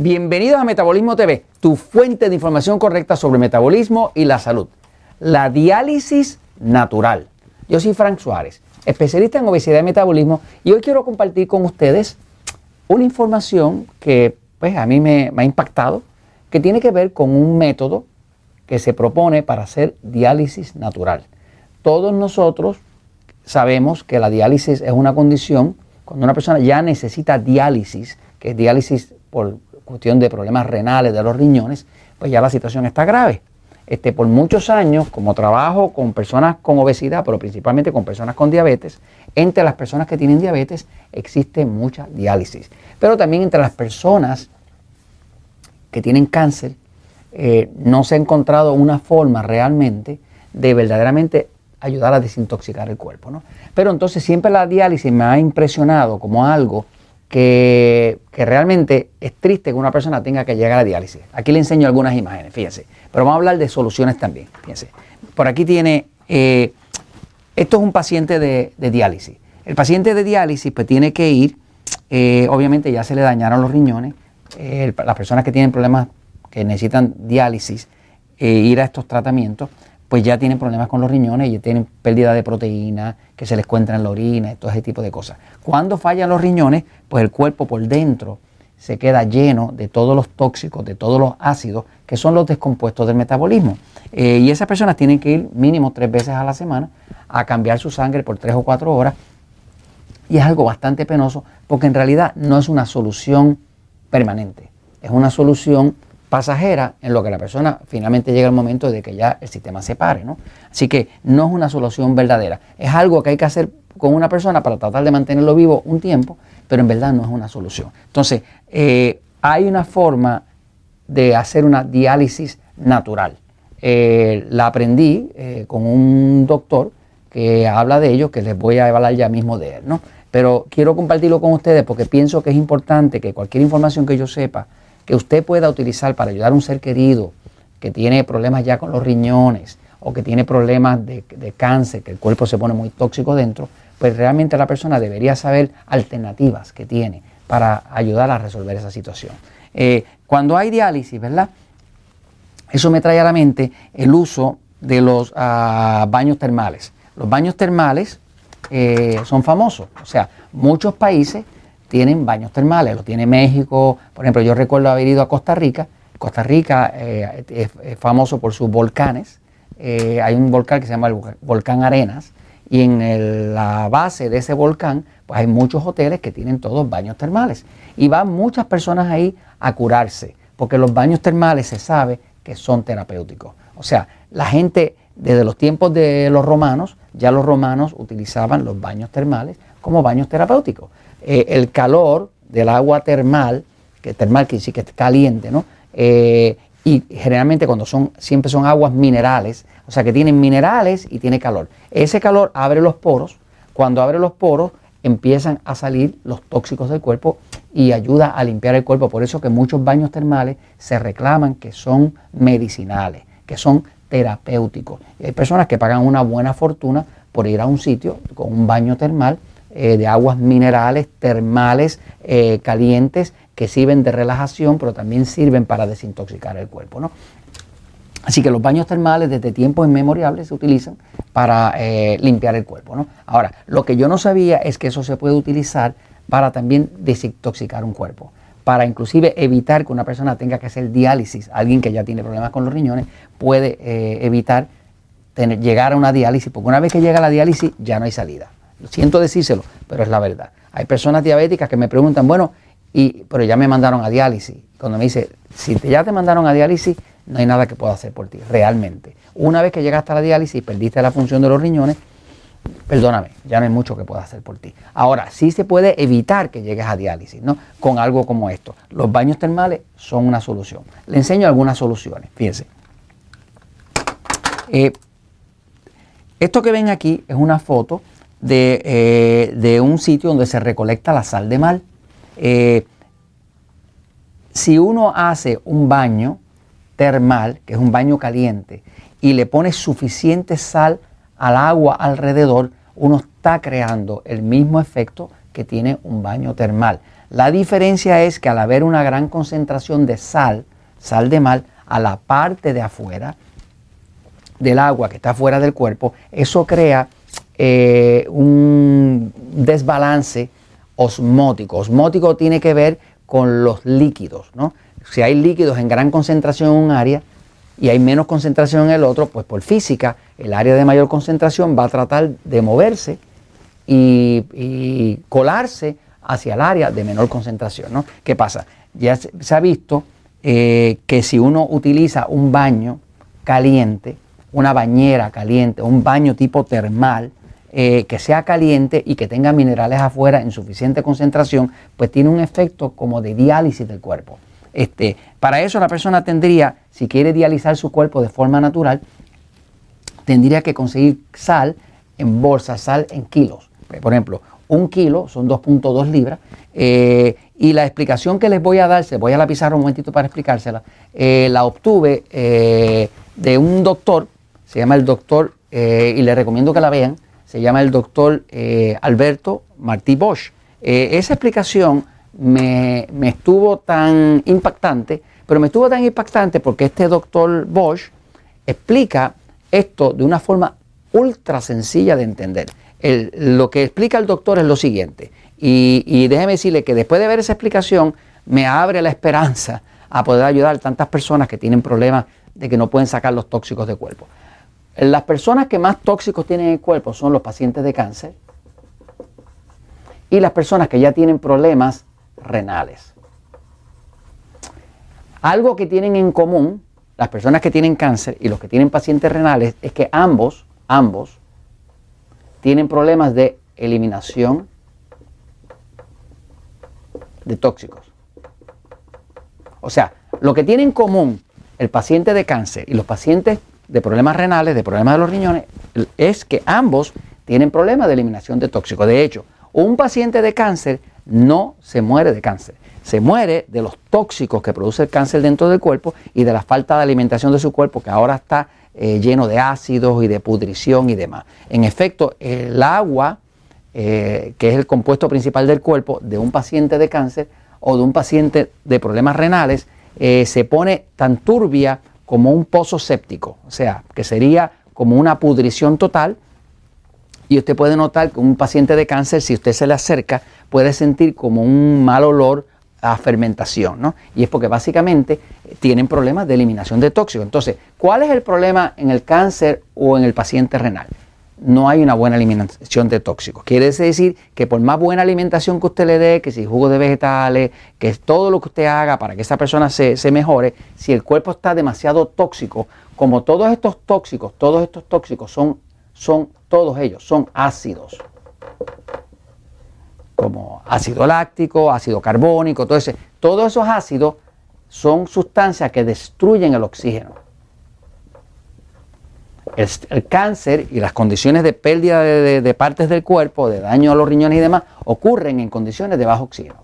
Bienvenidos a Metabolismo TV, tu fuente de información correcta sobre metabolismo y la salud. La diálisis natural. Yo soy Frank Suárez, especialista en obesidad y metabolismo, y hoy quiero compartir con ustedes una información que pues, a mí me, me ha impactado, que tiene que ver con un método que se propone para hacer diálisis natural. Todos nosotros sabemos que la diálisis es una condición cuando una persona ya necesita diálisis, que es diálisis por cuestión de problemas renales de los riñones, pues ya la situación está grave. Este, por muchos años, como trabajo con personas con obesidad, pero principalmente con personas con diabetes, entre las personas que tienen diabetes existe mucha diálisis. Pero también entre las personas que tienen cáncer, eh, no se ha encontrado una forma realmente de verdaderamente ayudar a desintoxicar el cuerpo. ¿no? Pero entonces siempre la diálisis me ha impresionado como algo que, realmente es triste que una persona tenga que llegar a diálisis. Aquí le enseño algunas imágenes, fíjense. Pero vamos a hablar de soluciones también, fíjense. Por aquí tiene, eh, esto es un paciente de, diálisis. El paciente de diálisis pues tiene que ir, eh, obviamente ya se le dañaron los riñones, eh, las personas que tienen problemas, que necesitan diálisis, ir a estos tratamientos, pues ya tienen problemas con los riñones y tienen pérdida de proteína, que se les encuentra en la orina, y todo ese tipo de cosas. Cuando fallan los riñones, pues el cuerpo por dentro se queda lleno de todos los tóxicos, de todos los ácidos, que son los descompuestos del metabolismo. Eh, y esas personas tienen que ir mínimo tres veces a la semana a cambiar su sangre por tres o cuatro horas. Y es algo bastante penoso porque en realidad no es una solución permanente, es una solución pasajera en lo que la persona finalmente llega el momento de que ya el sistema se pare. ¿no? Así que no es una solución verdadera. Es algo que hay que hacer con una persona para tratar de mantenerlo vivo un tiempo, pero en verdad no es una solución. Entonces, eh, hay una forma de hacer una diálisis natural. Eh, la aprendí eh, con un doctor que habla de ello, que les voy a hablar ya mismo de él. ¿no? Pero quiero compartirlo con ustedes porque pienso que es importante que cualquier información que yo sepa, que usted pueda utilizar para ayudar a un ser querido que tiene problemas ya con los riñones o que tiene problemas de, cáncer, que el cuerpo se pone muy tóxico dentro, pues realmente la persona debería saber alternativas que tiene para ayudar a resolver esa situación. Eh, cuando hay diálisis, ¿verdad? Eso me trae a la mente el uso de los ah, baños termales. Los baños termales eh, son famosos, o sea, muchos países tienen baños termales, lo tiene México, por ejemplo, yo recuerdo haber ido a Costa Rica, Costa Rica eh, es, famoso por sus volcanes, eh, hay un volcán que se llama el volcán Arenas, y en la base de ese volcán, pues hay muchos hoteles que tienen todos baños termales, y van muchas personas ahí a curarse, porque los baños termales se sabe que son terapéuticos. O sea, la gente desde los tiempos de los romanos, ya los romanos utilizaban los baños termales como baños terapéuticos. Eh, el calor del agua termal, que termal que sí que es caliente, ¿no? Eh, y generalmente cuando son, siempre son aguas minerales, o sea que tienen minerales y tiene calor. Ese calor abre los poros, cuando abre los poros empiezan a salir los tóxicos del cuerpo y ayuda a limpiar el cuerpo. Por eso que muchos baños termales se reclaman que son medicinales, que son terapéuticos. Y hay personas que pagan una buena fortuna por ir a un sitio con un baño termal eh, de aguas minerales, termales, eh, calientes, que sirven de relajación, pero también sirven para desintoxicar el cuerpo. ¿no? Así que los baños termales desde tiempos inmemoriales se utilizan para eh, limpiar el cuerpo. ¿no? Ahora, lo que yo no sabía es que eso se puede utilizar para también desintoxicar un cuerpo para inclusive evitar que una persona tenga que hacer diálisis, alguien que ya tiene problemas con los riñones, puede evitar tener, llegar a una diálisis, porque una vez que llega la diálisis ya no hay salida siento decírselo, pero es la verdad. Hay personas diabéticas que me preguntan, bueno, y, pero ya me mandaron a diálisis. Cuando me dice, si ya te mandaron a diálisis, no hay nada que pueda hacer por ti, realmente. Una vez que llegaste a la diálisis y perdiste la función de los riñones, perdóname, ya no hay mucho que pueda hacer por ti. Ahora, sí se puede evitar que llegues a diálisis, ¿no? Con algo como esto. Los baños termales son una solución. Le enseño algunas soluciones, fíjense. Eh, esto que ven aquí es una foto eh, de, un sitio donde se recolecta la sal de mar. Eh, si uno hace un baño termal, que es un baño caliente, y le pone suficiente sal al agua alrededor, uno está creando el mismo efecto que tiene un baño termal. La diferencia es que al haber una gran concentración de sal, sal de mal, a la parte de afuera del agua que está fuera del cuerpo, eso crea eh, un desbalance osmótico. Osmótico tiene que ver con los líquidos, ¿no? Si hay líquidos en gran concentración en un área y hay menos concentración en el otro, pues por física el área de mayor concentración va a tratar de moverse y, colarse hacia el área de menor concentración. ¿no? ¿Qué pasa? Ya se, ha visto eh, que si uno utiliza un baño caliente, una bañera caliente, un baño tipo termal, eh, que sea caliente y que tenga minerales afuera en suficiente concentración, pues tiene un efecto como de diálisis del cuerpo. Este, para eso la persona tendría, si quiere dializar su cuerpo de forma natural, tendría que conseguir sal en bolsas, sal en kilos. Por ejemplo, un kilo son 2.2 libras. Eh, y la explicación que les voy a dar, se voy a la pizarra un momentito para explicársela, eh, la obtuve de un doctor, se llama el doctor, y le recomiendo que la vean, se llama el doctor Alberto Martí Bosch. esa explicación me, me, estuvo tan impactante, pero me estuvo tan impactante porque este doctor Bosch explica esto de una forma ultra sencilla de entender lo que explica el doctor es lo siguiente. Y, déjeme decirle que después de ver esa explicación, me abre la esperanza a poder ayudar a tantas personas que tienen problemas de que no pueden sacar los tóxicos del cuerpo. Las personas que más tóxicos tienen en el cuerpo son los pacientes de cáncer y las personas que ya tienen problemas renales. Algo que tienen en común las personas que tienen cáncer y los que tienen pacientes renales es que ambos, ambos, tienen problemas de eliminación de tóxicos. O sea, lo que tiene en común el paciente de cáncer y los pacientes de problemas renales, de problemas de los riñones, es que ambos tienen problemas de eliminación de tóxicos. De hecho, un paciente de cáncer no se muere de cáncer, se muere de los tóxicos que produce el cáncer dentro del cuerpo y de la falta de alimentación de su cuerpo que ahora está eh, lleno de ácidos y de pudrición y demás. En efecto, el agua, eh, que es el compuesto principal del cuerpo de un paciente de cáncer o de un paciente de problemas renales, eh, se pone tan turbia como un pozo séptico, o sea, que sería como una pudrición total. Y usted puede notar que un paciente de cáncer, si usted se le acerca, puede sentir como un mal olor a fermentación, ¿no? Y es porque básicamente tienen problemas de eliminación de tóxicos. Entonces, ¿cuál es el problema en el cáncer o en el paciente renal? No hay una buena eliminación de tóxicos. Quiere decir que por más buena alimentación que usted le dé, que si jugo de vegetales, que todo lo que usted haga para que esa persona se, se mejore, si el cuerpo está demasiado tóxico, como todos estos tóxicos, todos estos tóxicos son, son todos ellos, son ácidos como ácido láctico, ácido carbónico, todo ese, todos esos ácidos son sustancias que destruyen el oxígeno. El, cáncer y las condiciones de pérdida de, partes del cuerpo, de daño a los riñones y demás, ocurren en condiciones de bajo oxígeno,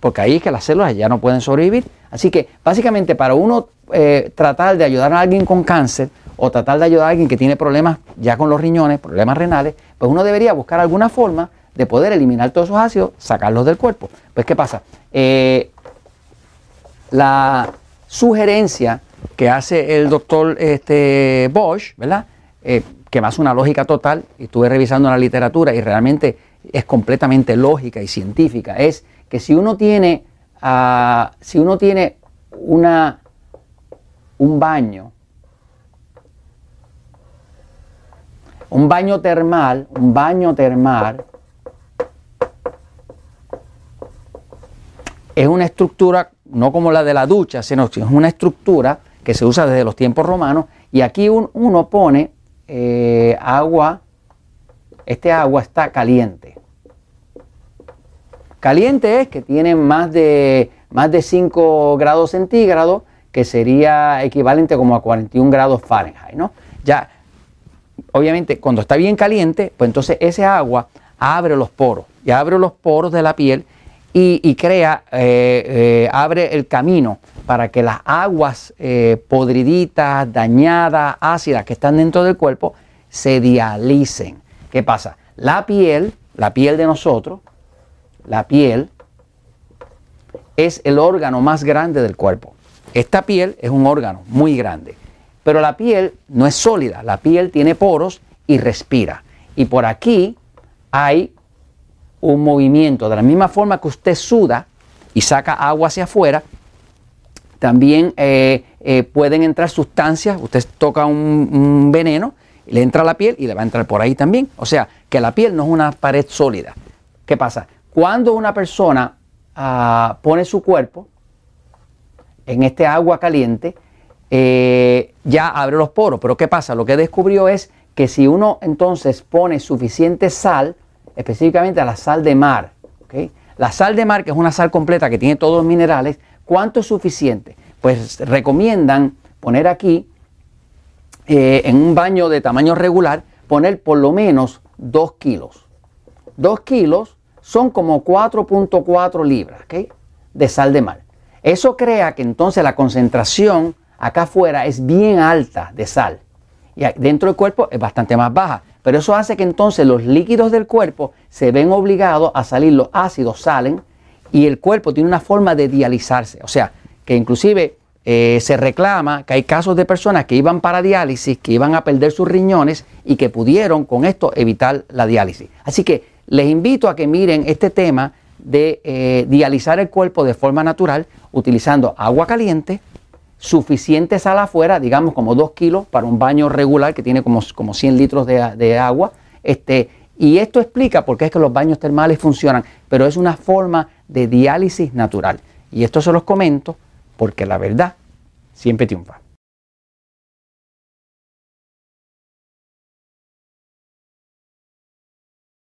porque ahí es que las células ya no pueden sobrevivir. Así que básicamente para uno eh, tratar de ayudar a alguien con cáncer o tratar de ayudar a alguien que tiene problemas ya con los riñones, problemas renales, pues uno debería buscar alguna forma de poder eliminar todos esos ácidos, sacarlos del cuerpo. Pues, ¿qué pasa? Eh, la sugerencia que hace el doctor este, Bosch, ¿verdad? Eh, que más una lógica total, y estuve revisando la literatura y realmente es completamente lógica y científica, es que si uno tiene, ah, si uno tiene una, un baño, un baño termal, un baño termal, es una estructura, no como la de la ducha, sino es una estructura que se usa desde los tiempos romanos y aquí uno pone eh, agua, este agua está caliente. Caliente es que tiene más de, más de 5 grados centígrados, que sería equivalente como a 41 grados Fahrenheit, ¿no? Ya, obviamente, cuando está bien caliente, pues entonces ese agua abre los poros, y abre los poros de la piel y, crea, eh, eh, abre el camino para que las aguas eh, podriditas, dañadas, ácidas que están dentro del cuerpo se dialicen. ¿Qué pasa? La piel, la piel de nosotros, la piel es el órgano más grande del cuerpo. Esta piel es un órgano muy grande, pero la piel no es sólida, la piel tiene poros y respira. Y por aquí hay un movimiento, de la misma forma que usted suda y saca agua hacia afuera, también eh, eh, pueden entrar sustancias, usted toca un, veneno, le entra a la piel y le va a entrar por ahí también. O sea, que la piel no es una pared sólida. ¿Qué pasa? Cuando una persona ah, pone su cuerpo en este agua caliente, eh, ya abre los poros. Pero ¿qué pasa? Lo que descubrió es que si uno entonces pone suficiente sal, específicamente la sal de mar, la sal de mar, que es una sal completa que tiene todos los minerales, ¿cuánto es suficiente? Pues recomiendan poner aquí, eh, en un baño de tamaño regular, poner por lo menos 2 kilos. 2 kilos son como 4.4 libras de sal de mar. Eso crea que entonces la concentración acá afuera es bien alta de sal y dentro del cuerpo es bastante más baja. Pero eso hace que entonces los líquidos del cuerpo se ven obligados a salir, los ácidos salen y el cuerpo tiene una forma de dializarse. O sea, que inclusive eh, se reclama que hay casos de personas que iban para diálisis, que iban a perder sus riñones y que pudieron con esto evitar la diálisis. Así que les invito a que miren este tema de eh, dializar el cuerpo de forma natural utilizando agua caliente, suficiente sal afuera, digamos como 2 kilos para un baño regular que tiene como, como 100 litros de, agua. Este, y esto explica por qué es que los baños termales funcionan, pero es una forma de diálisis natural. Y esto se los comento porque la verdad siempre triunfa.